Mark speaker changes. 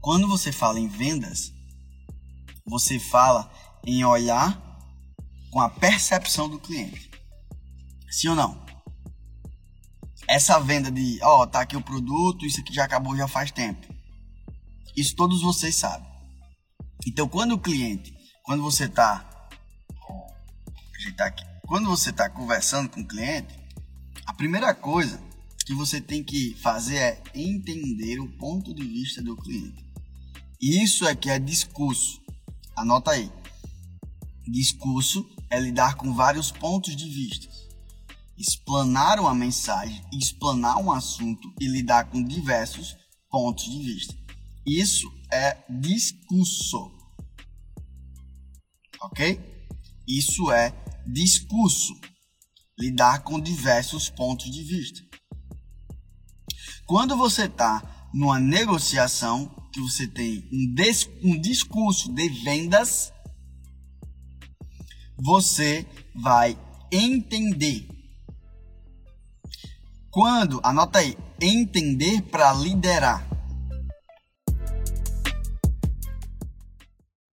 Speaker 1: Quando você fala em vendas, você fala em olhar com a percepção do cliente. Sim ou não? Essa venda de, ó, oh, tá aqui o produto, isso aqui já acabou já faz tempo. Isso todos vocês sabem. Então, quando o cliente, quando você tá, tá aqui, quando você tá conversando com o cliente, a primeira coisa que você tem que fazer é entender o ponto de vista do cliente. Isso é que é discurso. Anota aí. Discurso é lidar com vários pontos de vista. Explanar uma mensagem, explanar um assunto e lidar com diversos pontos de vista. Isso é discurso. Ok? Isso é discurso. Lidar com diversos pontos de vista. Quando você está numa negociação, que você tem um, des, um discurso de vendas, você vai entender. Quando, anota aí, entender para liderar.